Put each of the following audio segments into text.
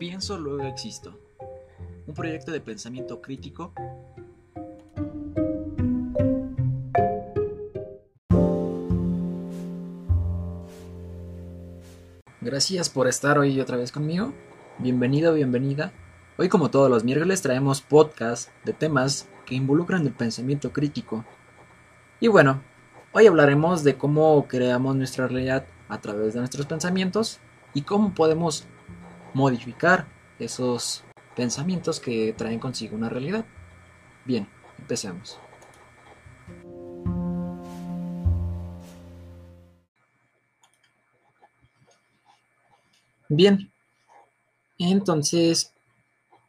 Pienso, luego existo. Un proyecto de pensamiento crítico Gracias por estar hoy otra vez conmigo. Bienvenido, bienvenida. Hoy como todos los miércoles traemos podcast de temas que involucran el pensamiento crítico. Y bueno, hoy hablaremos de cómo creamos nuestra realidad a través de nuestros pensamientos y cómo podemos modificar esos pensamientos que traen consigo una realidad. Bien, empecemos. Bien, entonces,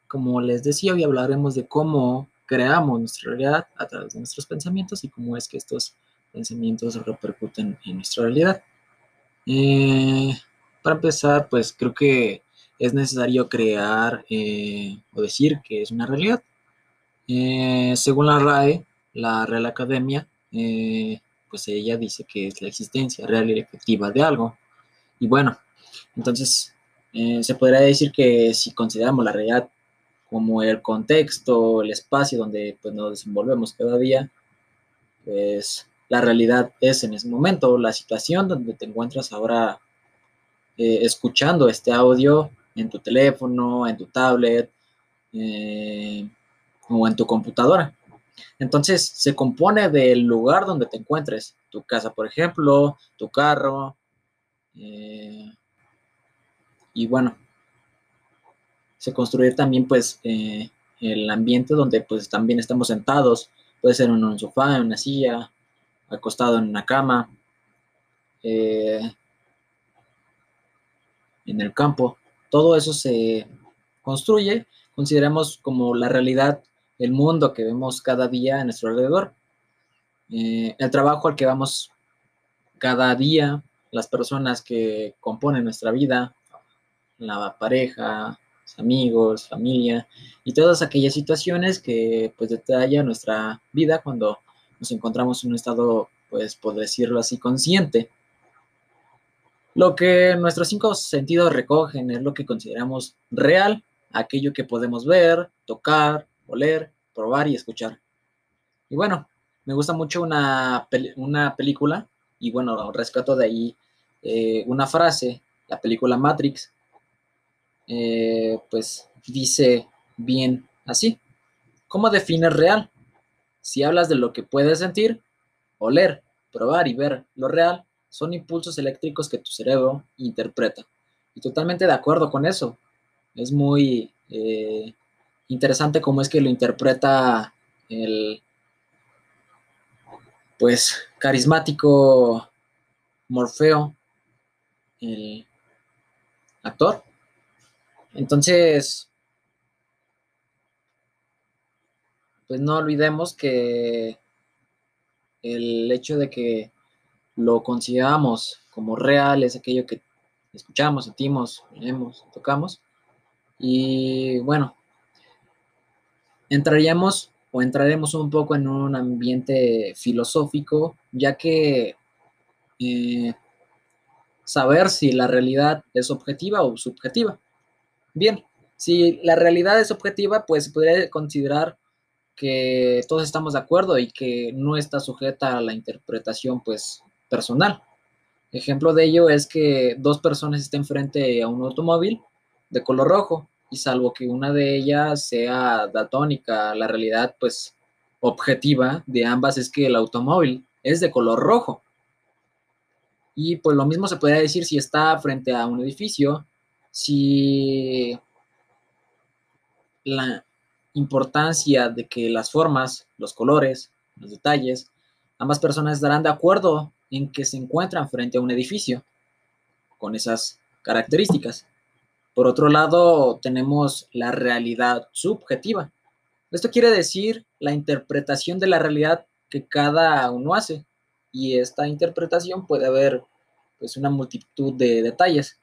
como les decía, hoy hablaremos de cómo creamos nuestra realidad a través de nuestros pensamientos y cómo es que estos pensamientos repercuten en nuestra realidad. Eh, para empezar, pues creo que es necesario crear eh, o decir que es una realidad. Eh, según la RAE, la Real Academia, eh, pues ella dice que es la existencia real y efectiva de algo. Y bueno, entonces se podría decir que si consideramos la realidad como el contexto, el espacio donde pues, nos desenvolvemos cada día, pues la realidad es en ese momento, la situación donde te encuentras ahora escuchando este audio en tu teléfono, en tu tablet eh, o en tu computadora. Entonces se compone del lugar donde te encuentres, tu casa, por ejemplo, tu carro. Eh, y bueno, se construye también pues eh, el ambiente donde pues también estamos sentados. Puede ser en un sofá, en una silla, acostado en una cama, en el campo todo eso se construye, consideramos como la realidad, el mundo que vemos cada día a nuestro alrededor, eh, el trabajo al que vamos cada día, las personas que componen nuestra vida, la pareja, amigos, familia y todas aquellas situaciones que pues detalla nuestra vida cuando nos encontramos en un estado, pues por decirlo así, consciente. Lo que nuestros cinco sentidos recogen es lo que consideramos real, aquello que podemos ver, tocar, oler, probar y escuchar. Y bueno, me gusta mucho una, una película y bueno, rescato de ahí eh, una frase, la película Matrix, eh, pues dice bien así. ¿Cómo defines real? Si hablas de lo que puedes sentir, oler, probar y ver lo real, son impulsos eléctricos que tu cerebro interpreta. Y totalmente de acuerdo con eso. Es muy eh, interesante cómo es que lo interpreta el, pues, carismático Morfeo, el actor. Entonces, pues no olvidemos que el hecho de que lo consideramos como real, es aquello que escuchamos, sentimos, vemos, tocamos. Y bueno, entraríamos o entraremos un poco en un ambiente filosófico, ya que eh, saber si la realidad es objetiva o subjetiva. Bien, si la realidad es objetiva, pues se podría considerar que todos estamos de acuerdo y que no está sujeta a la interpretación pues personal. Ejemplo de ello es que dos personas estén frente a un automóvil de color rojo y salvo que una de ellas sea daltónica, la realidad pues objetiva de ambas es que el automóvil es de color rojo. Y pues lo mismo se puede decir si está frente a un edificio, si la importancia de que las formas, los colores, los detalles, ambas personas estarán de acuerdo en que se encuentran frente a un edificio con esas características. Por otro lado, tenemos la realidad subjetiva. Esto quiere decir la interpretación de la realidad que cada uno hace. Y esta interpretación puede haber pues, una multitud de detalles.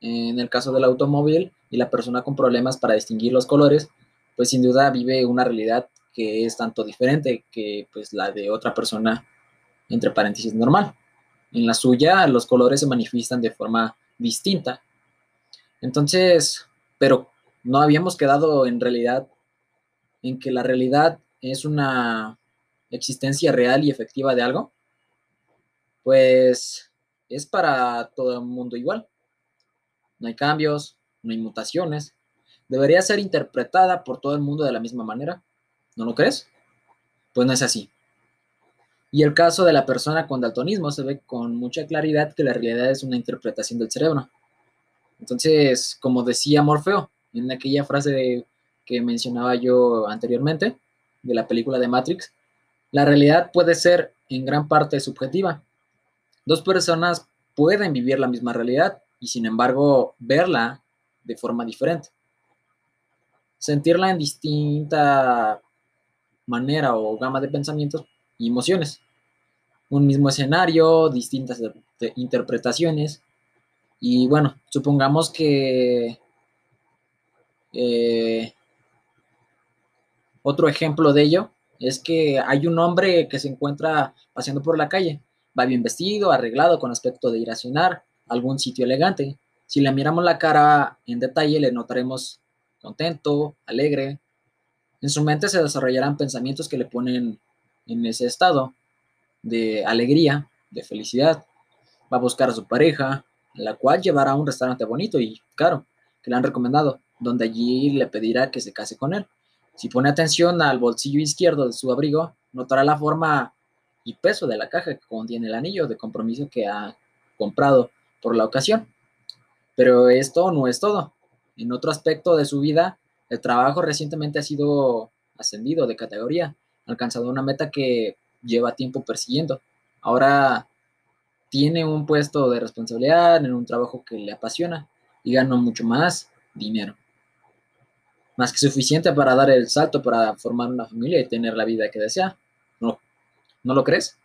En el caso del automóvil y la persona con problemas para distinguir los colores, pues sin duda vive una realidad que es tanto diferente que pues la de otra persona entre paréntesis normal. En la suya los colores se manifiestan de forma distinta. Entonces, pero no habíamos quedado en realidad en que la realidad es una existencia real y efectiva de algo, pues es para todo el mundo igual. No hay cambios, no hay mutaciones. Debería ser interpretada por todo el mundo de la misma manera. ¿No lo crees? Pues no es así. Y el caso de la persona con daltonismo se ve con mucha claridad que la realidad es una interpretación del cerebro. Entonces, como decía Morfeo en aquella frase que mencionaba yo anteriormente de la película de Matrix, la realidad puede ser en gran parte subjetiva. Dos personas pueden vivir la misma realidad y sin embargo verla de forma diferente. Sentirla en distinta manera o gama de pensamientos y emociones. Un mismo escenario, distintas interpretaciones. Y bueno, supongamos que eh, otro ejemplo de ello es que hay un hombre que se encuentra paseando por la calle, va bien vestido, arreglado, con aspecto de ir a cenar, algún sitio elegante. Si le miramos la cara en detalle, le notaremos contento, alegre. En su mente se desarrollarán pensamientos que le ponen en ese estado de alegría, de felicidad. Va a buscar a su pareja, la cual llevará a un restaurante bonito y caro, que le han recomendado, donde allí le pedirá que se case con él. Si pone atención al bolsillo izquierdo de su abrigo, notará la forma y peso de la caja que contiene el anillo de compromiso que ha comprado por la ocasión. Pero esto no es todo. En otro aspecto de su vida, el trabajo recientemente ha sido ascendido de categoría, alcanzado una meta que lleva tiempo persiguiendo. Ahora tiene un puesto de responsabilidad en un trabajo que le apasiona y gana mucho más dinero más que suficiente para dar el salto para formar una familia y tener la vida que desea. ¿No, ¿no lo crees?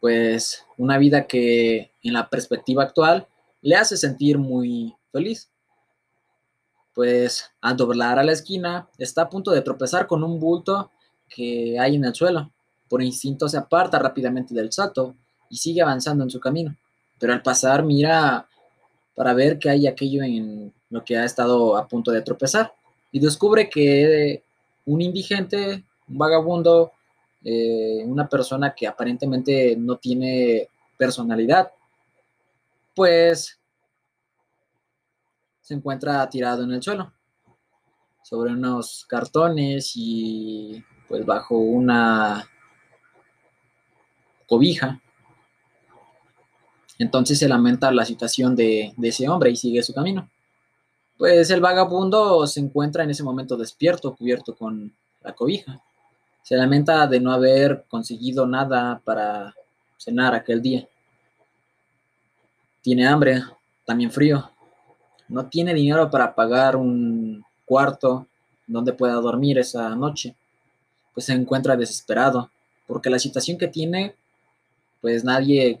Pues una vida que en la perspectiva actual le hace sentir muy feliz. Pues al doblar a la esquina está a punto de tropezar con un bulto que hay en el suelo. Por instinto se aparta rápidamente del salto y sigue avanzando en su camino. Pero al pasar mira para ver qué hay aquello en lo que ha estado a punto de tropezar y descubre que un indigente, un vagabundo, eh, una persona que aparentemente no tiene personalidad, pues se encuentra tirado en el suelo, sobre unos cartones y pues bajo una cobija. Entonces se lamenta la situación de ese hombre y sigue su camino pues el vagabundo se encuentra en ese momento despierto, cubierto con la cobija. Se lamenta de no haber conseguido nada para cenar aquel día. Tiene hambre, también frío. No tiene dinero para pagar un cuarto donde pueda dormir esa noche. Pues se encuentra desesperado, porque la situación que tiene, pues nadie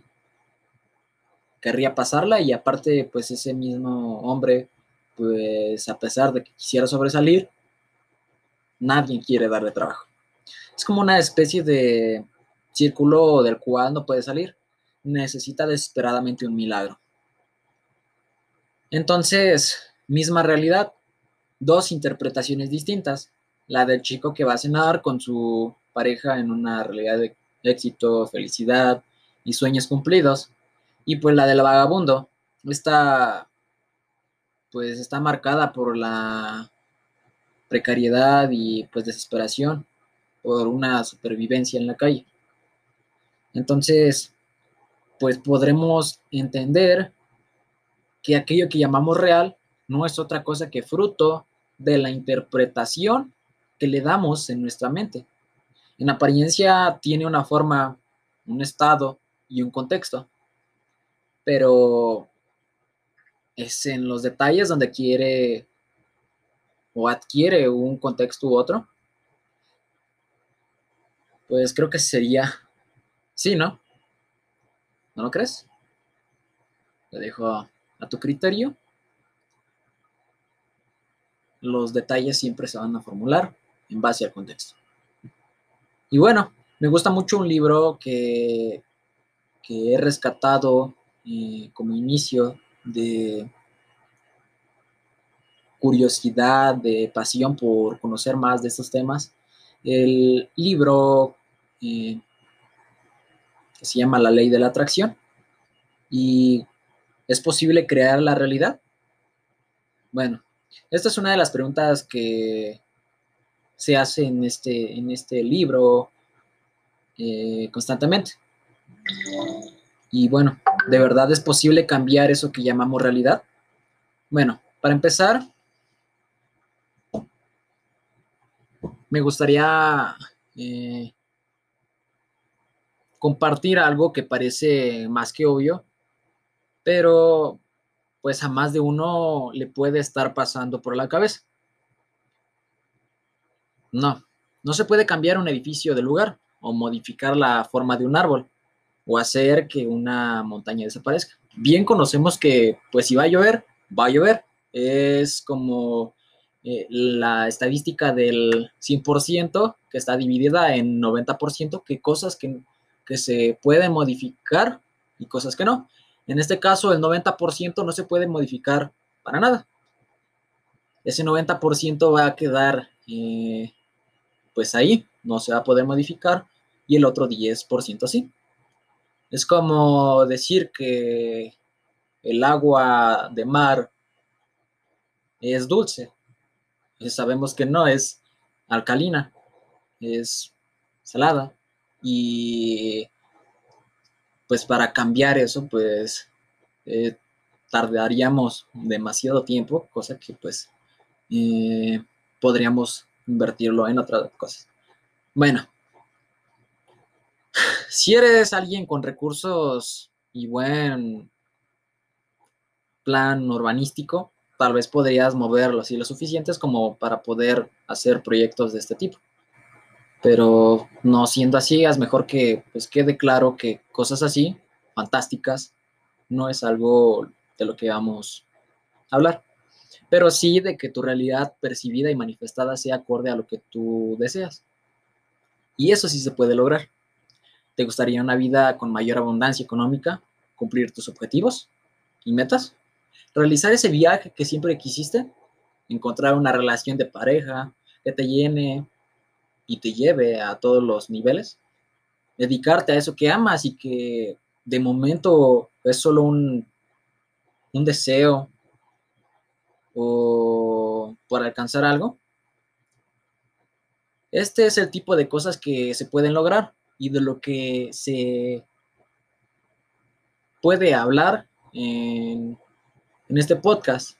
querría pasarla y aparte, pues ese mismo hombre pues a pesar de que quisiera sobresalir, nadie quiere darle trabajo. Es como una especie de círculo del cual no puede salir. Necesita desesperadamente un milagro. Entonces, misma realidad, dos interpretaciones distintas. La del chico que va a cenar con su pareja en una realidad de éxito, felicidad y sueños cumplidos. Y pues la del vagabundo, esta pues está marcada por la precariedad y pues desesperación por una supervivencia en la calle. Entonces, pues podremos entender que aquello que llamamos real no es otra cosa que fruto de la interpretación que le damos en nuestra mente. En apariencia tiene una forma, un estado y un contexto, pero es en los detalles donde quiere o adquiere un contexto u otro, pues creo que sería sí, ¿no? ¿No lo crees? Lo dejo a tu criterio. Los detalles siempre se van a formular en base al contexto. Y bueno, me gusta mucho un libro que, que he rescatado eh, como inicio de, curiosidad, de pasión por conocer más de estos temas, el libro eh, que se llama La ley de la atracción y ¿es posible crear la realidad? Bueno, esta es una de las preguntas que se hace en este, en este libro eh, constantemente. Y bueno, ¿de verdad es posible cambiar eso que llamamos realidad? Bueno, para empezar, me gustaría eh, compartir algo que parece más que obvio, pero pues a más de uno le puede estar pasando por la cabeza. No, no se puede cambiar un edificio de lugar o modificar la forma de un árbol o hacer que una montaña desaparezca. Bien conocemos que pues si va a llover, va a llover. Es como eh, la estadística del 100% que está dividida en 90%, que cosas que, que se pueden modificar y cosas que no. En este caso, el 90% no se puede modificar para nada. Ese 90% va a quedar eh, pues ahí, no se va a poder modificar, y el otro 10% sí. Es como decir que el agua de mar es dulce. Sabemos que no, es alcalina, es salada. Y pues para cambiar eso, pues eh, tardaríamos demasiado tiempo, cosa que pues eh, podríamos invertirlo en otras cosas. Bueno, si eres alguien con recursos y buen plan urbanístico, tal vez podrías moverlo así lo suficientes como para poder hacer proyectos de este tipo. Pero no siendo así, es mejor que pues quede claro que cosas así, fantásticas, no es algo de lo que vamos a hablar. Pero sí de que tu realidad percibida y manifestada sea acorde a lo que tú deseas. Y eso sí se puede lograr. ¿Te gustaría una vida con mayor abundancia económica? ¿Cumplir tus objetivos y metas? ¿Realizar ese viaje que siempre quisiste? ¿Encontrar una relación de pareja que te llene y te lleve a todos los niveles, dedicarte a eso que amas y que de momento es solo un, un deseo o para alcanzar algo. Este es el tipo de cosas que se pueden lograr y de lo que se puede hablar en, este podcast.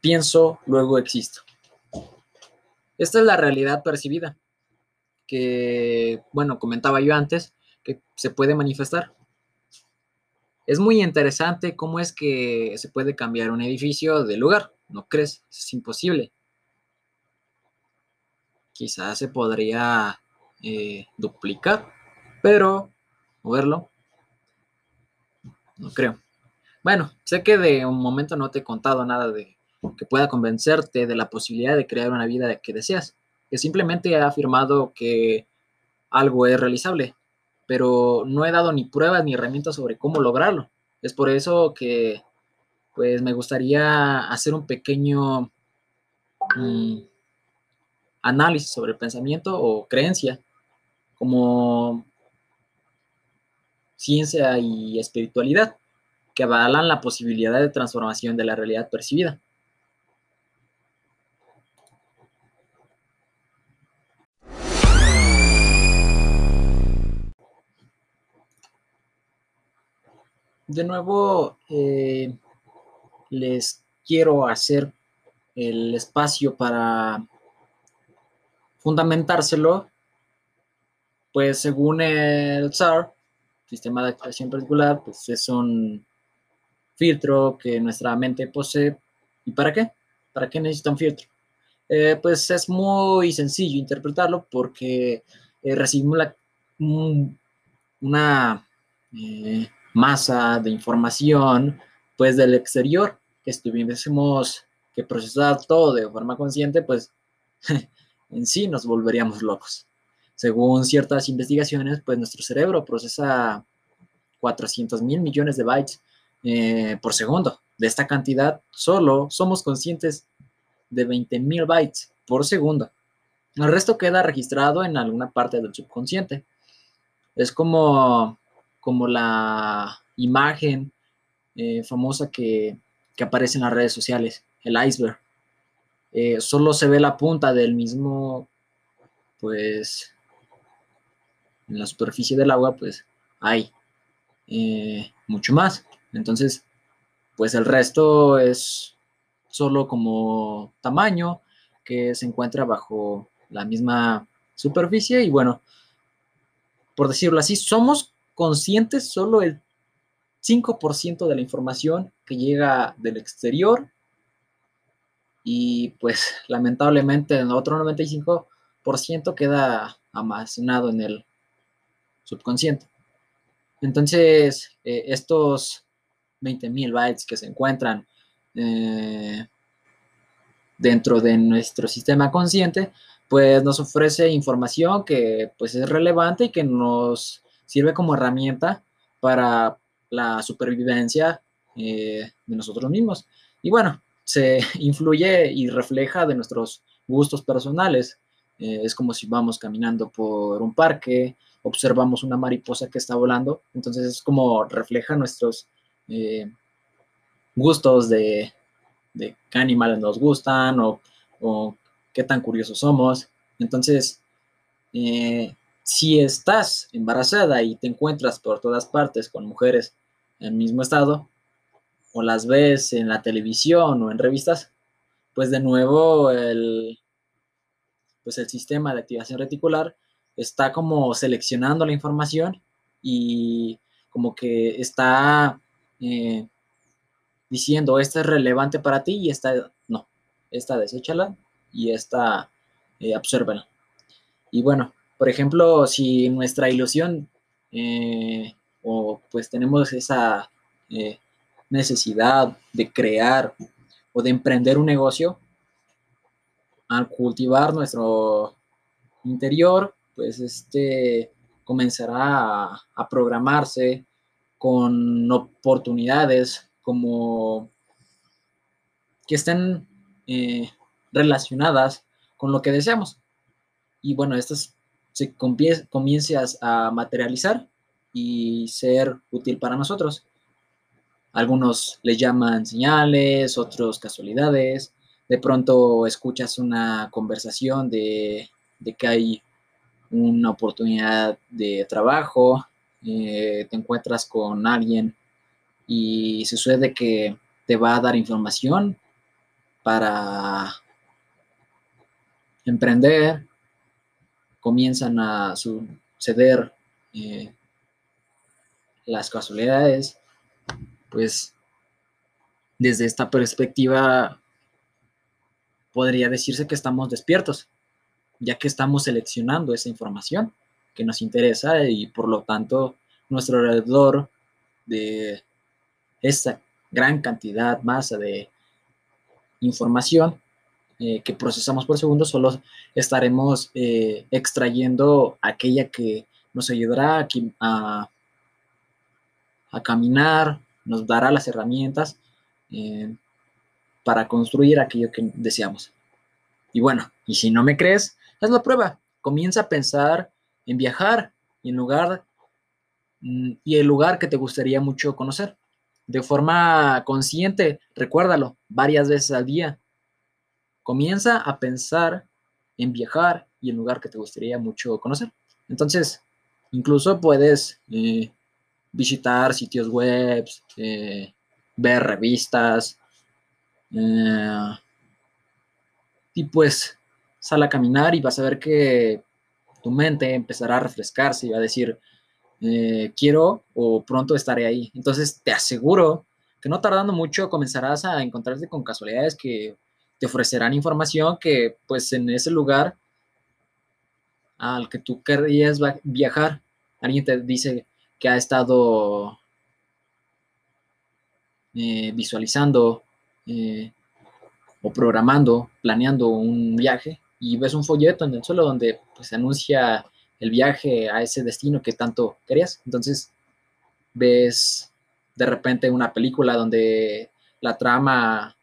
Pienso, luego existo. Esta es la realidad percibida, que, bueno, comentaba yo antes, que se puede manifestar. Es muy interesante cómo es que se puede cambiar un edificio de lugar, ¿no crees? Es imposible. Quizás se podría eh, duplicar, pero moverlo, no creo. Bueno, sé que de un momento no te he contado nada de que pueda convencerte de la posibilidad de crear una vida que deseas, que simplemente ha afirmado que algo es realizable, pero no he dado ni pruebas ni herramientas sobre cómo lograrlo. Es por eso que pues me gustaría hacer un pequeño mm, análisis sobre el pensamiento o creencia como ciencia y espiritualidad que avalan la posibilidad de transformación de la realidad percibida. de nuevo eh, les quiero hacer el espacio para fundamentárselo, pues según el SAR, sistema de activación particular, pues es un filtro que nuestra mente posee. ¿Y para qué? ¿Para qué necesita un filtro? Eh, pues es muy sencillo interpretarlo porque eh, recibimos una masa de información pues del exterior que estuviésemos que procesar todo de forma consciente, pues en sí nos volveríamos locos. Según ciertas investigaciones, pues nuestro cerebro procesa 400 mil millones de bytes eh, por segundo. de esta cantidad, solo somos conscientes de 20.000 bytes por segundo. El resto queda registrado en alguna parte del subconsciente. Es como, como la imagen eh, famosa que, que, aparece en las redes sociales, el iceberg. Eh, solo se ve la punta del mismo, pues, en la superficie del agua, pues hay eh, mucho más. Entonces, pues el resto es solo como tamaño que se encuentra bajo la misma superficie y bueno, por decirlo así, somos conscientes solo el 5% de la información que llega del exterior y pues lamentablemente el otro 95% queda almacenado en el subconsciente. Entonces, eh, estos 20.000 bytes que se encuentran eh, dentro de nuestro sistema consciente, pues nos ofrece información que pues es relevante y que nos sirve como herramienta para la supervivencia eh, de nosotros mismos. Y bueno, se influye y refleja de nuestros gustos personales. es como si vamos caminando por un parque observamos una mariposa que está volando, entonces es como refleja nuestros eh, gustos de, qué animales nos gustan o, qué tan curiosos somos. Entonces, eh, si estás embarazada y te encuentras por todas partes con mujeres en el mismo estado, o las ves en la televisión o en revistas, pues de nuevo el, pues el sistema de activación reticular está como seleccionando la información y como que está eh, diciendo, esta es relevante para ti y esta no, esta deséchala y esta eh, Y bueno, por ejemplo, si nuestra ilusión eh, o pues tenemos esa eh, necesidad de crear o de emprender un negocio, al cultivar nuestro interior, pues este comenzará a, programarse con oportunidades como que estén eh, relacionadas con lo que deseamos. Y bueno, estas se comienzan a materializar y ser útil para nosotros. Algunos le llaman señales, otros casualidades. De pronto escuchas una conversación de, que hay una oportunidad de trabajo, eh, te encuentras con alguien y sucede que te va a dar información para emprender, comienzan a suceder eh, las casualidades, pues desde esta perspectiva podría decirse que estamos despiertos ya que estamos seleccionando esa información que nos interesa y por lo tanto nuestro alrededor de esa gran cantidad, masa de información eh, que procesamos por segundo, solo estaremos eh, extrayendo aquella que nos ayudará a, a, caminar, nos dará las herramientas eh, para construir aquello que deseamos. Y bueno, y si no me crees, haz la prueba. Comienza a pensar en viajar y en lugar mm, y el lugar que te gustaría mucho conocer. De forma consciente, recuérdalo varias veces al día. Comienza a pensar en viajar y el lugar que te gustaría mucho conocer. Entonces, incluso puedes eh, visitar sitios web, eh, ver revistas, eh, y pues sal a caminar y vas a ver que tu mente empezará a refrescarse y va a decir, eh, quiero o pronto estaré ahí. Entonces te aseguro que no tardando mucho comenzarás a encontrarte con casualidades que te ofrecerán información que pues en ese lugar al que tú querías viajar, alguien te dice que ha estado eh, visualizando eh, o programando, planeando un viaje y ves un folleto en el suelo donde pues, se anuncia el viaje a ese destino que tanto querías. Entonces ves de repente una película donde la trama,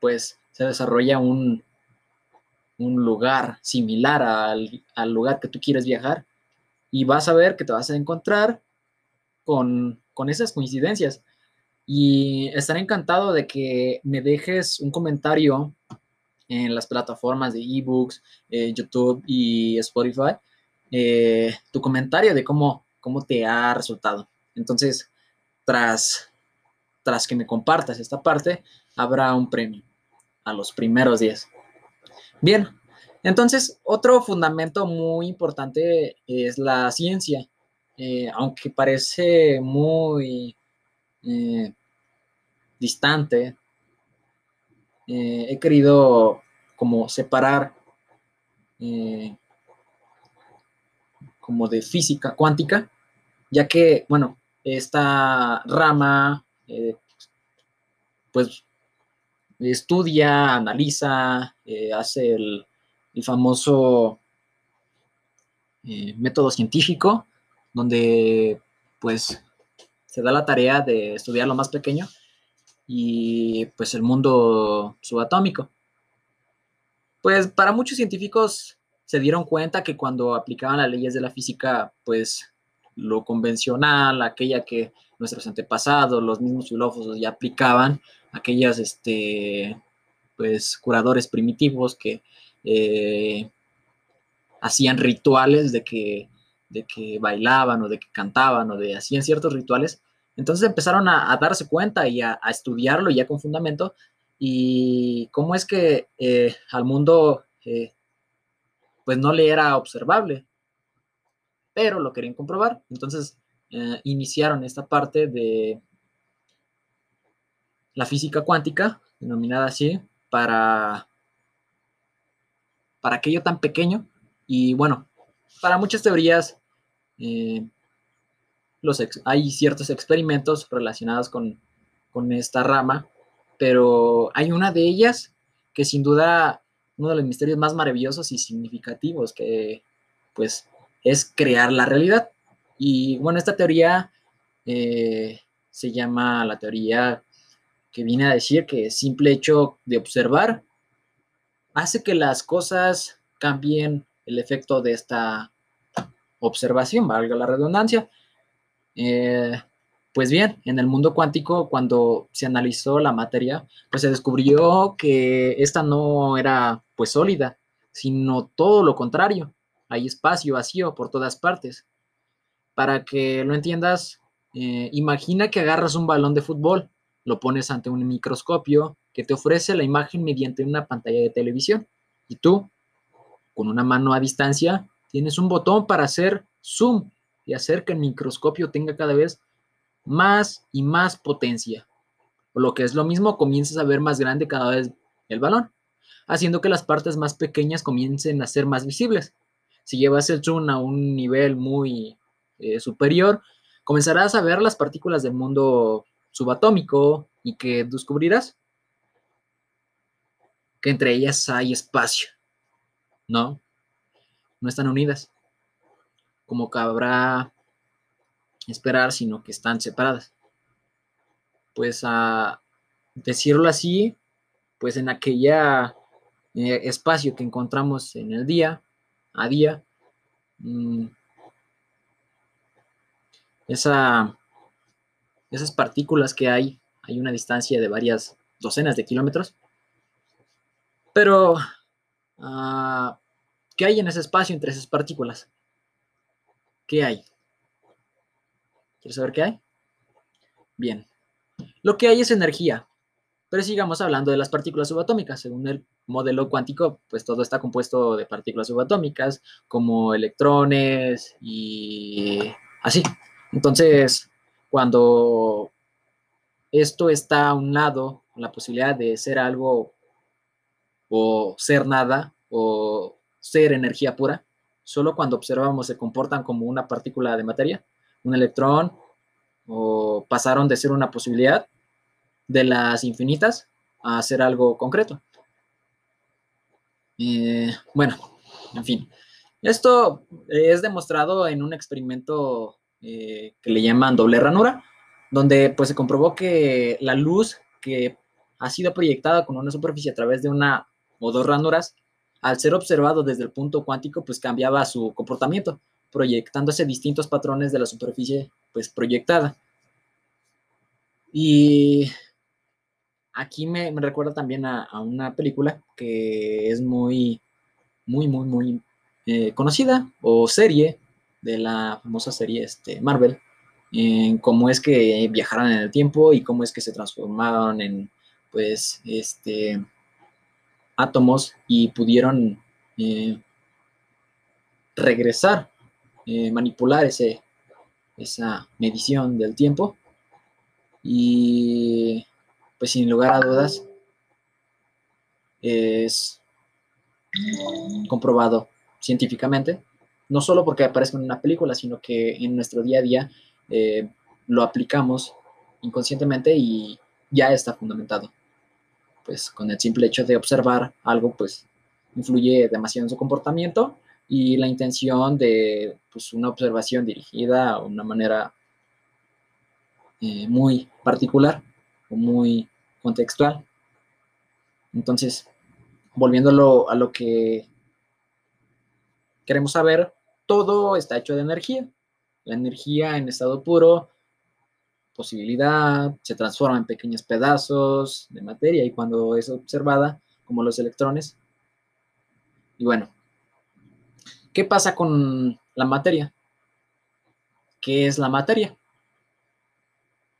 pues se desarrolla un, un lugar similar al, al, lugar que tú quieres viajar y vas a ver que te vas a encontrar con, con esas coincidencias. Y estaré encantado de que me dejes un comentario en las plataformas de ebooks, eh, YouTube y Spotify, eh, tu comentario de cómo, cómo te ha resultado. Entonces, tras, tras que me compartas esta parte, habrá un premio a los primeros 10. Bien, entonces, otro fundamento muy importante es la ciencia. Eh, aunque parece muy distante eh, he querido como separar eh, como de física cuántica, ya que, bueno, esta rama, eh, pues, estudia, analiza, hace el, el famoso método científico, donde, pues, se da la tarea de estudiar lo más pequeño y pues el mundo subatómico. Pues para muchos científicos se dieron cuenta que cuando aplicaban las leyes de la física, pues lo convencional, aquella que nuestros antepasados, los mismos filósofos ya aplicaban, aquellas, este, pues, curadores primitivos que eh, hacían rituales de que, de que bailaban o de que cantaban o de hacían ciertos rituales, entonces empezaron a, darse cuenta y a, estudiarlo ya con fundamento y cómo es que eh, al mundo eh, pues no le era observable, pero lo querían comprobar. Entonces iniciaron esta parte de la física cuántica, denominada así, para, para aquello tan pequeño. Y bueno, para muchas teorías hay ciertos experimentos relacionados con, esta rama, pero hay una de ellas que sin duda uno de los misterios más maravillosos y significativos que pues es crear la realidad. Y bueno, esta teoría eh, se llama la teoría que viene a decir que simple hecho de observar hace que las cosas cambien el efecto de esta observación, valga la redundancia. Eh, pues bien, en el mundo cuántico, cuando se analizó la materia, pues se descubrió que esta no era pues sólida, sino todo lo contrario. Hay espacio vacío por todas partes. Para que lo entiendas, eh, imagina que agarras un balón de fútbol, lo pones ante un microscopio que te ofrece la imagen mediante una pantalla de televisión. Y tú, con una mano a distancia, tienes un botón para hacer zoom y hacer que el microscopio tenga cada vez más y más potencia. O lo que es lo mismo, comienzas a ver más grande cada vez el balón, haciendo que las partes más pequeñas comiencen a ser más visibles. Si llevas el zoom a un nivel muy eh, superior, comenzarás a ver las partículas del mundo subatómico y que descubrirás que entre ellas hay espacio, ¿no? No están unidas como cabrá esperar, sino que están separadas. Pues a decirlo así, pues en aquella eh, espacio que encontramos en el día, a día, mm, esa, esas partículas que hay, hay una distancia de varias docenas de kilómetros, pero uh, ¿qué hay en ese espacio entre esas partículas? ¿Qué hay? ¿Quieres saber qué hay? Bien. Lo que hay es energía. Pero sigamos hablando de las partículas subatómicas. Según el modelo cuántico, pues todo está compuesto de partículas subatómicas, como electrones y así. Entonces, cuando esto está a un lado, la posibilidad de ser algo o ser nada o ser energía pura, solo cuando observamos se comportan como una partícula de materia, un electrón, o pasaron de ser una posibilidad de las infinitas a ser algo concreto. Eh, bueno, en fin. Esto es demostrado en un experimento eh, que le llaman doble ranura, donde pues se comprobó que la luz que ha sido proyectada con una superficie a través de una o dos ranuras, al ser observado desde el punto cuántico, pues cambiaba su comportamiento, proyectándose distintos patrones de la superficie pues proyectada. Y aquí me, recuerda también a, una película que es muy, muy, muy, muy eh, conocida, o serie de la famosa serie este, Marvel, en cómo es que viajaron en el tiempo y cómo es que se transformaron en, pues, este, átomos y pudieron eh, regresar, eh, manipular ese, esa medición del tiempo y pues sin lugar a dudas es comprobado científicamente, no solo porque aparezca en una película, sino que en nuestro día a día eh, lo aplicamos inconscientemente y ya está fundamentado. Pues con el simple hecho de observar algo, pues influye demasiado en su comportamiento y la intención de pues, una observación dirigida a una manera eh, muy particular o muy contextual. Entonces, volviéndolo a lo que queremos saber, todo está hecho de energía. La energía en estado puro, posibilidad, se transforma en pequeños pedazos de materia y cuando es observada, como los electrones. Y bueno, ¿qué pasa con la materia? ¿Qué es la materia?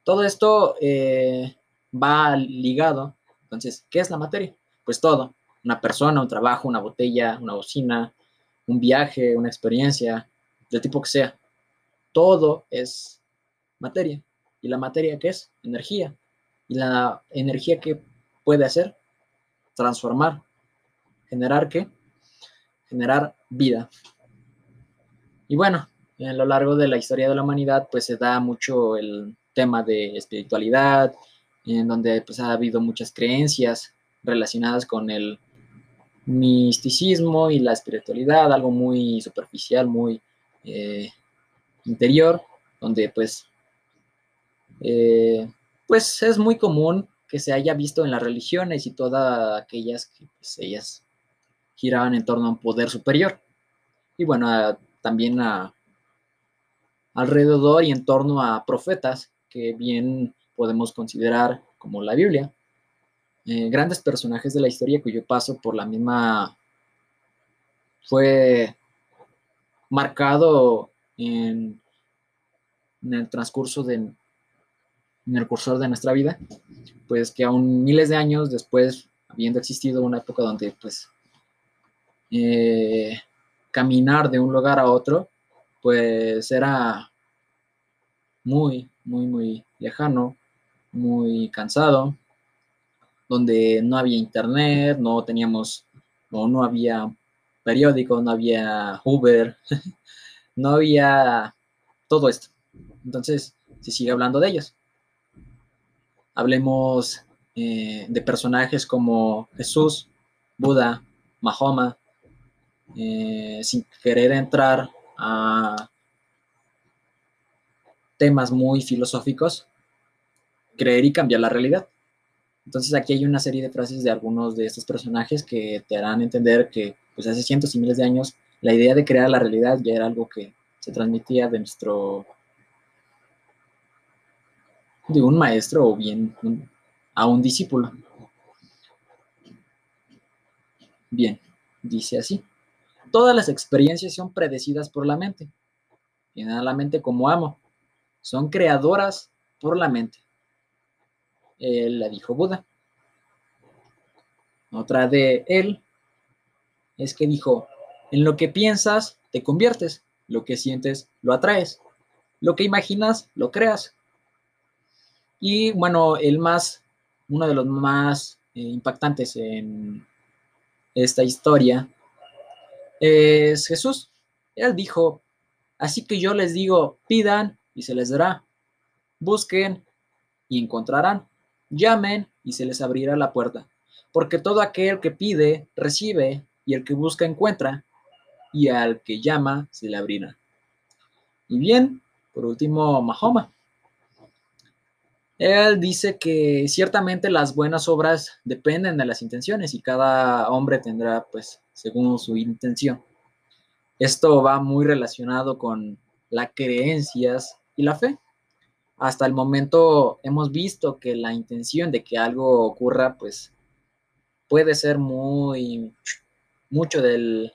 Todo esto eh, va ligado. Entonces, ¿qué es la materia? Pues todo. Una persona, un trabajo, una botella, una bocina, un viaje, una experiencia, del tipo que sea. Todo es materia. ¿Y la materia qué es? Energía. ¿Y la energía qué puede hacer? Transformar. ¿Generar qué? Generar vida. Y bueno, a lo largo de la historia de la humanidad, pues se da mucho el tema de espiritualidad, en donde pues ha habido muchas creencias relacionadas con el misticismo y la espiritualidad, algo muy superficial, muy eh, interior, donde pues, eh, pues es muy común que se haya visto en las religiones y todas aquellas que pues, ellas giraban en torno a un poder superior. Y bueno, también a, alrededor y en torno a profetas que bien podemos considerar como la Biblia. Eh, grandes personajes de la historia cuyo paso por la misma fue marcado en, el transcurso de en el cursor de nuestra vida, pues que aún miles de años después, habiendo existido una época donde pues eh, caminar de un lugar a otro, pues era muy, muy, muy lejano, muy cansado, donde no había internet, no teníamos, no, no había periódico, no había Uber, no había todo esto. Entonces, se sigue hablando de ellos. Hablemos eh, de personajes como Jesús, Buda, Mahoma, eh, sin querer entrar a temas muy filosóficos, creer y cambiar la realidad. Entonces aquí hay una serie de frases de algunos de estos personajes que te harán entender que pues hace cientos y miles de años la idea de crear la realidad ya era algo que se transmitía de nuestro de un maestro o bien a un discípulo. Bien, dice así. Todas las experiencias son predecidas por la mente. Vienen a la mente como amo, son creadoras por la mente. Él la dijo Buda. Otra de él es que dijo, en lo que piensas te conviertes, lo que sientes lo atraes, lo que imaginas lo creas. Y bueno, el más, uno de los más eh, impactantes en esta historia es Jesús. Él dijo, así que yo les digo, pidan y se les dará. Busquen y encontrarán. Llamen y se les abrirá la puerta. Porque todo aquel que pide, recibe, y el que busca, encuentra, y al que llama, se le abrirá. Y bien, por último, Mahoma. Él dice que ciertamente las buenas obras dependen de las intenciones y cada hombre tendrá, pues, según su intención. Esto va muy relacionado con las creencias y la fe. Hasta el momento hemos visto que la intención de que algo ocurra, pues, puede ser muy mucho del,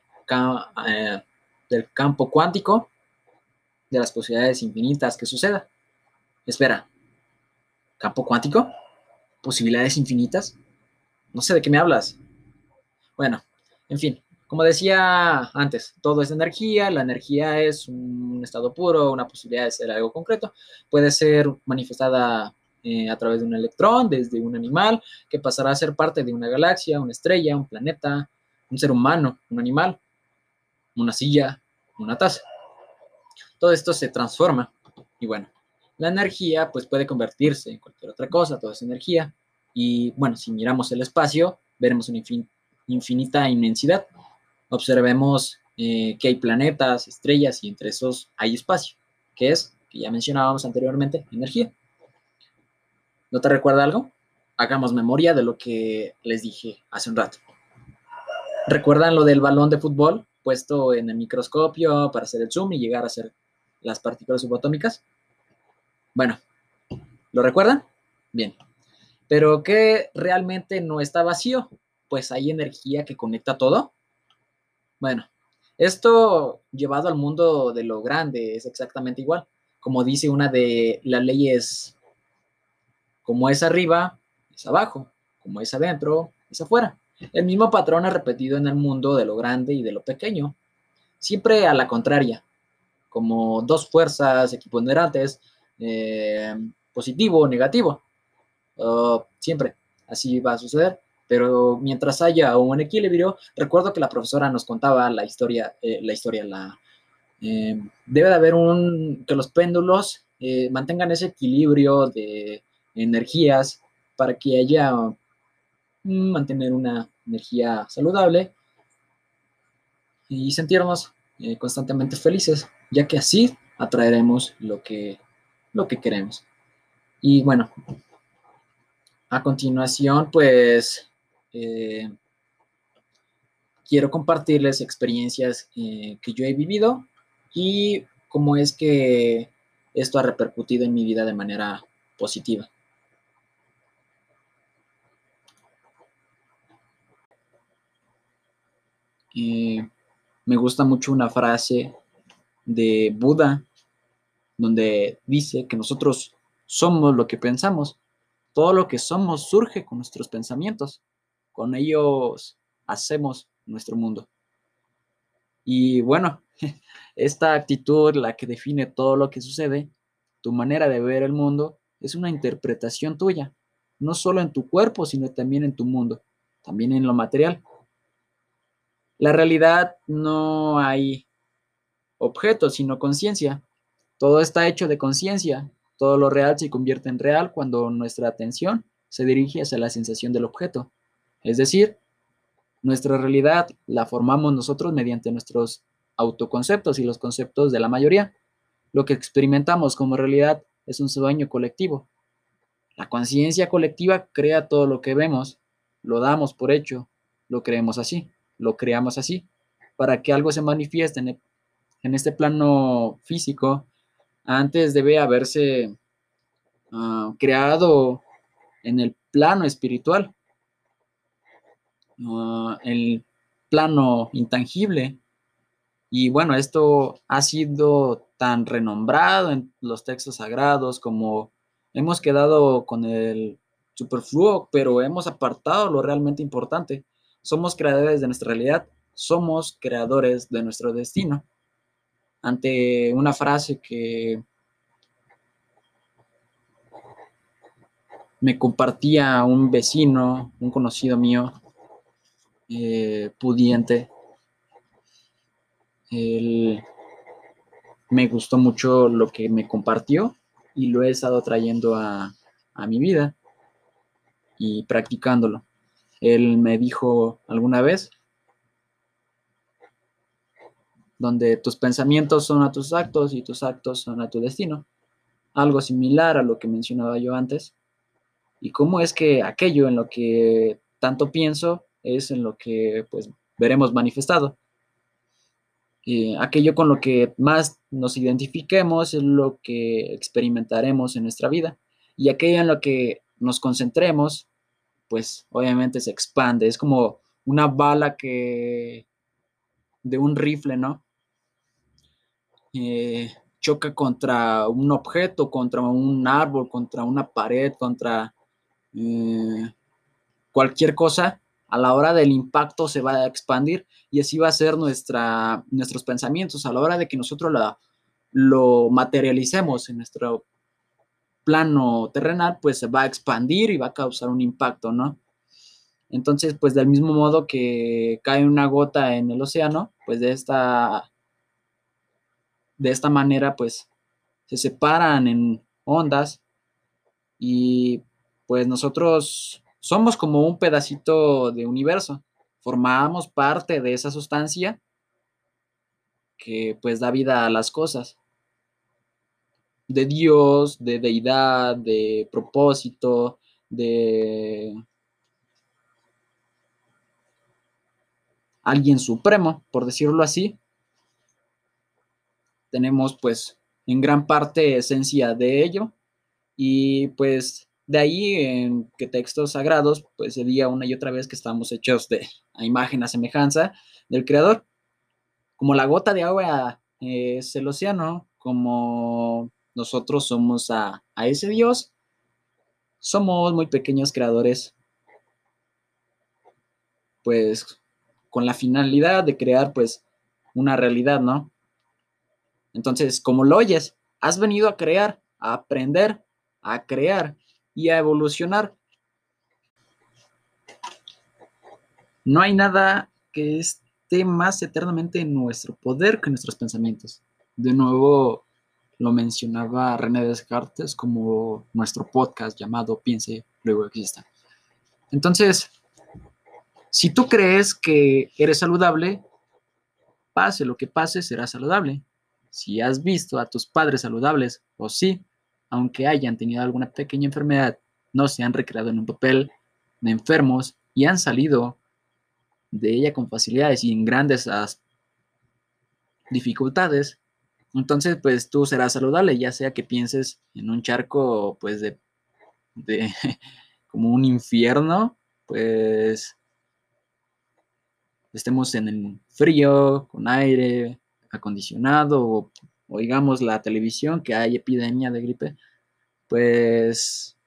eh, del campo cuántico, de las posibilidades infinitas que suceda. Espera, ¿campo cuántico? ¿Posibilidades infinitas? No sé de qué me hablas. Bueno, en fin, como decía antes, todo es energía, la energía es un estado puro, una posibilidad de ser algo concreto, puede ser manifestada eh, a través de un electrón, desde un animal, que pasará a ser parte de una galaxia, una estrella, un planeta, un ser humano, un animal, una silla, una taza. Todo esto se transforma y bueno, la energía pues puede convertirse en cualquier otra cosa, toda es energía y bueno, si miramos el espacio, veremos una infinita inmensidad observemos eh, que hay planetas, estrellas y entre esos hay espacio, que es, que ya mencionábamos anteriormente, energía. ¿No te recuerda algo? Hagamos memoria de lo que les dije hace un rato. ¿Recuerdan lo del balón de fútbol puesto en el microscopio para hacer el zoom y llegar a hacer las partículas subatómicas? Bueno, ¿lo recuerdan? Bien. Pero que realmente no está vacío, pues hay energía que conecta todo bueno, esto llevado al mundo de lo grande es exactamente igual. Como dice una de las leyes, como es arriba, es abajo, como es adentro, es afuera. El mismo patrón es repetido en el mundo de lo grande y de lo pequeño, siempre a la contraria, como dos fuerzas equiponderantes, eh, positivo o negativo. Oh, siempre así va a suceder pero mientras haya un equilibrio, recuerdo que la profesora nos contaba la historia, eh, la historia, la, eh, debe de haber un, que los péndulos mantengan ese equilibrio de energías para que haya, mm, mantener una energía saludable y sentirnos constantemente felices, ya que así atraeremos lo que, lo que queremos. Y bueno, a continuación, pues eh, quiero compartirles experiencias eh, que yo he vivido y cómo es que esto ha repercutido en mi vida de manera positiva. Eh, me gusta mucho una frase de Buda donde dice que nosotros somos lo que pensamos. Todo lo que somos surge con nuestros pensamientos. Con ellos hacemos nuestro mundo. Y bueno, esta actitud, la que define todo lo que sucede, tu manera de ver el mundo, es una interpretación tuya, no solo en tu cuerpo, sino también en tu mundo, también en lo material. La realidad no hay objetos, sino conciencia. Todo está hecho de conciencia. Todo lo real se convierte en real cuando nuestra atención se dirige hacia la sensación del objeto. Es decir, nuestra realidad la formamos nosotros mediante nuestros autoconceptos y los conceptos de la mayoría. Lo que experimentamos como realidad es un sueño colectivo. La conciencia colectiva crea todo lo que vemos, lo damos por hecho, lo creemos así, lo creamos así. Para que algo se manifieste en, este plano físico, antes debe haberse ah, creado en el plano espiritual el plano intangible. Y bueno, esto ha sido tan renombrado en los textos sagrados como hemos quedado con el superfluo, pero hemos apartado lo realmente importante. Somos creadores de nuestra realidad, somos creadores de nuestro destino. Ante una frase que me compartía un vecino, un conocido mío, eh, pudiente. me gustó mucho lo que me compartió y lo he estado trayendo a, a mi vida y practicándolo. Él me dijo alguna vez, donde tus pensamientos son a tus actos y tus actos son a tu destino. algo similar a lo que mencionaba yo antes, y cómo es que aquello en lo que tanto pienso es en lo que pues veremos manifestado. Y aquello con lo que más nos identifiquemos es lo que experimentaremos en nuestra vida. Y aquello en lo que nos concentremos, pues obviamente se expande. Es como una bala que de un rifle, ¿no? Eh, choca contra un objeto, contra un árbol, contra una pared, contra eh, cualquier cosa, a la hora del impacto se va a expandir y así va a ser nuestros pensamientos. A la hora de que nosotros lo materialicemos en nuestro plano terrenal, pues se va a expandir y va a causar un impacto, ¿no? Entonces, pues del mismo modo que cae una gota en el océano, pues de esta, de esta manera, pues se separan en ondas y pues nosotros somos como un pedacito de universo, formamos parte de esa sustancia que pues da vida a las cosas, de Dios, de deidad, de propósito, de alguien supremo, por decirlo así. Tenemos pues en gran parte esencia de ello y pues de ahí en que textos sagrados, pues se diga una y otra vez que estamos hechos de a imagen, a semejanza del Creador. Como la gota de agua es el océano, como nosotros somos a, a ese Dios, somos muy pequeños creadores, pues con la finalidad de crear pues una realidad, ¿no? Entonces, como lo oyes, has venido a crear, a aprender, a crear y a evolucionar. No hay nada que esté más eternamente en nuestro poder que nuestros pensamientos. De nuevo, lo mencionaba René Descartes como nuestro podcast llamado Piense, luego exista. Entonces, si tú crees que eres saludable, pase lo que pase, será saludable. Si has visto a tus padres saludables, o sí, aunque hayan tenido alguna pequeña enfermedad, no se han recreado en un papel de enfermos y han salido de ella con facilidades y en grandes dificultades, entonces pues tú serás saludable, ya sea que pienses en un charco pues de, de como un infierno, pues estemos en el frío, con aire acondicionado o oigamos la televisión que hay epidemia de gripe, pues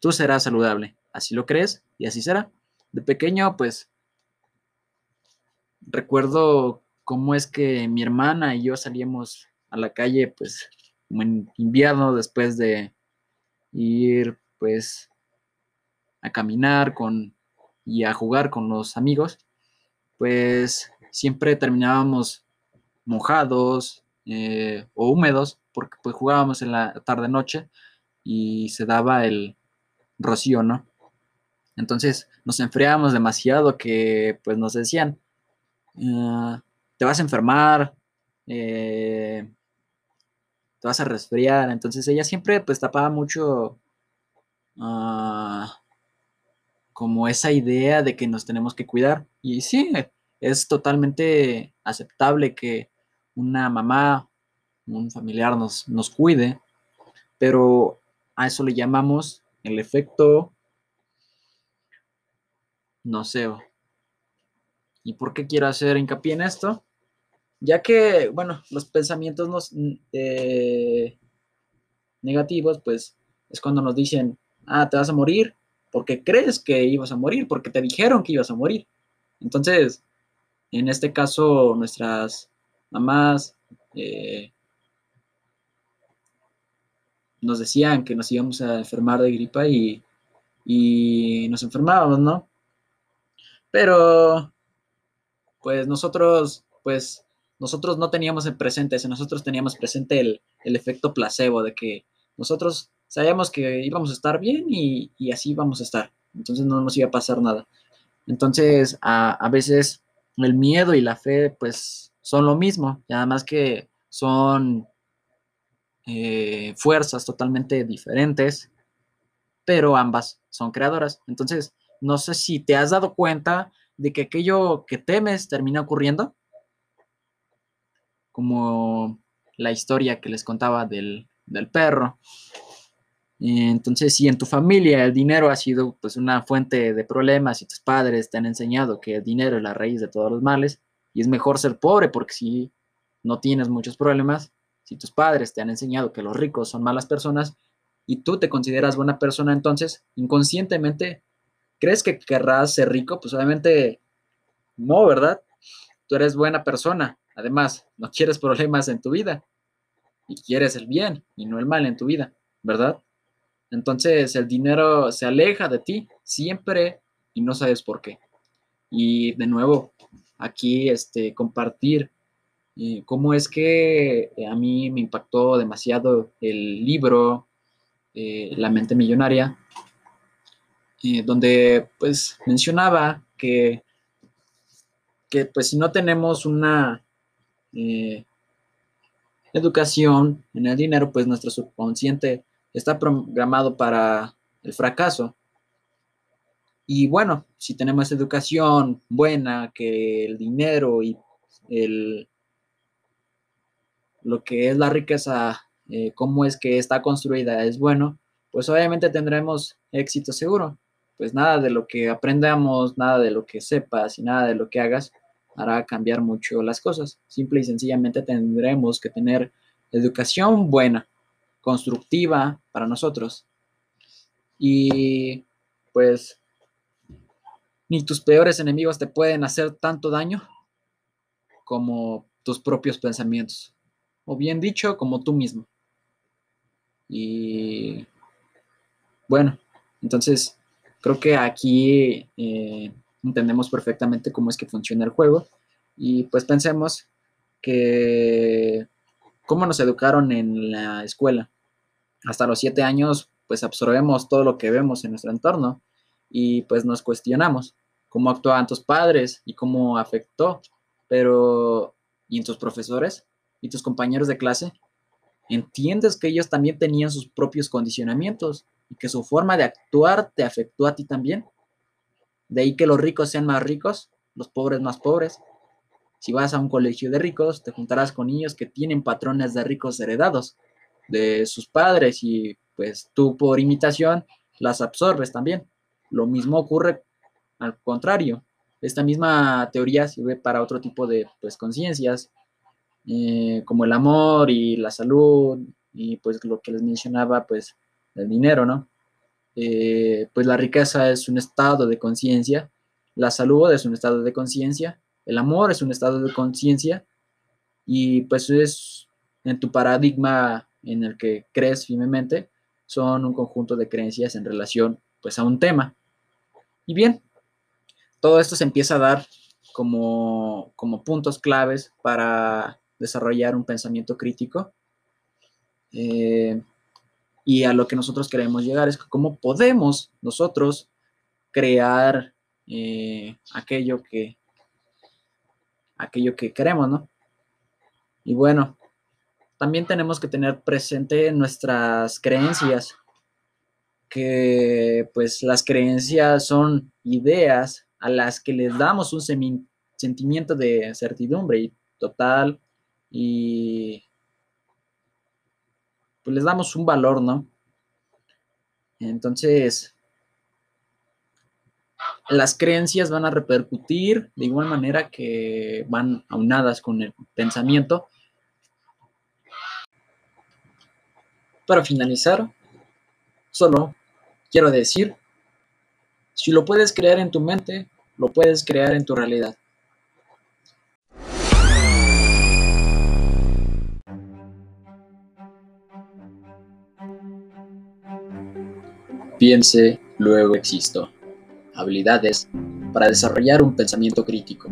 tú serás saludable. Así lo crees y así será. De pequeño, pues recuerdo cómo es que mi hermana y yo salíamos a la calle, pues en invierno, después de ir, pues, a caminar con y a jugar con los amigos, pues siempre terminábamos mojados, eh, o húmedos, porque pues jugábamos en la tarde-noche y se daba el rocío, ¿no? Entonces nos enfriábamos demasiado que pues nos decían, ah, te vas a enfermar, eh, te vas a resfriar. Entonces ella siempre pues tapaba mucho ah, como esa idea de que nos tenemos que cuidar. Y sí, es totalmente aceptable que una mamá, un familiar nos, nos cuide, pero a eso le llamamos el efecto no sé. ¿Y por qué quiero hacer hincapié en esto? Ya que, bueno, los pensamientos eh, negativos, pues es cuando nos dicen, ah, te vas a morir porque crees que ibas a morir, porque te dijeron que ibas a morir. Entonces, en este caso, nuestras mamás eh, nos decían que nos íbamos a enfermar de gripa y, y nos enfermábamos, ¿no? Pero, pues nosotros, pues nosotros no teníamos en presente eso, nosotros teníamos presente el, efecto placebo de que nosotros sabíamos que íbamos a estar bien y, y, así íbamos a estar. Entonces no nos iba a pasar nada. Entonces, a, a veces el miedo y la fe, pues son lo mismo, y además que son eh, fuerzas totalmente diferentes, pero ambas son creadoras. Entonces, no sé si te has dado cuenta de que aquello que temes termina ocurriendo, como la historia que les contaba del, del perro. Entonces, si en tu familia el dinero ha sido pues una fuente de problemas y tus padres te han enseñado que el dinero es la raíz de todos los males es mejor ser pobre porque si no tienes muchos problemas, si tus padres te han enseñado que los ricos son malas personas y tú te consideras buena persona, entonces inconscientemente crees que querrás ser rico, pues obviamente no, ¿verdad? Tú eres buena persona, además no quieres problemas en tu vida y quieres el bien y no el mal en tu vida, ¿verdad? Entonces el dinero se aleja de ti siempre y no sabes por qué. Y de nuevo, aquí este, compartir eh, cómo es que a mí me impactó demasiado el libro eh, La mente millonaria, eh, donde pues mencionaba que, que pues si no tenemos una educación en el dinero, pues nuestro subconsciente está programado para el fracaso. Y bueno, si tenemos educación buena, que el dinero y el, lo que es la riqueza, eh, cómo es que está construida es bueno, pues obviamente tendremos éxito seguro. Pues nada de lo que aprendamos, nada de lo que sepas y nada de lo que hagas hará cambiar mucho las cosas. Simple y sencillamente tendremos que tener educación buena constructiva para nosotros. Y pues ni tus peores enemigos te pueden hacer tanto daño como tus propios pensamientos. O bien dicho, como tú mismo. Y bueno, entonces creo que aquí eh, entendemos perfectamente cómo es que funciona el juego. Y pues pensemos que cómo nos educaron en la escuela. Hasta los siete años, pues absorbemos todo lo que vemos en nuestro entorno y pues nos cuestionamos cómo actuaban tus padres y cómo afectó. Pero, ¿y en tus profesores? ¿Y tus compañeros de clase? ¿Entiendes que ellos también tenían sus propios condicionamientos y que su forma de actuar te afectó a ti también? De ahí que los ricos sean más ricos, los pobres más pobres, si vas a un colegio de ricos, te juntarás con niños que tienen patrones de ricos heredados de sus padres y pues tú por imitación las absorbes también. Lo mismo ocurre al contrario. Esta misma teoría sirve para otro tipo de pues, conciencias, eh, como el amor y la salud y pues lo que les mencionaba, pues el dinero, ¿no? Eh, pues la riqueza es un estado de conciencia, la salud es un estado de conciencia el amor es un estado de conciencia y pues es en tu paradigma en el que crees firmemente, son un conjunto de creencias en relación pues a un tema. Y bien, todo esto se empieza a dar como, como puntos claves para desarrollar un pensamiento crítico. Eh, y a lo que nosotros queremos llegar es cómo podemos nosotros crear eh, aquello que aquello que queremos, ¿no? Y bueno, también tenemos que tener presente nuestras creencias, que pues las creencias son ideas a las que les damos un sentimiento de certidumbre y total y pues les damos un valor, ¿no? Entonces, las creencias van a repercutir de igual manera que van aunadas con el pensamiento. Para finalizar, solo quiero decir, si lo puedes crear en tu mente, lo puedes crear en tu realidad. Piense, luego existo habilidades para desarrollar un pensamiento crítico.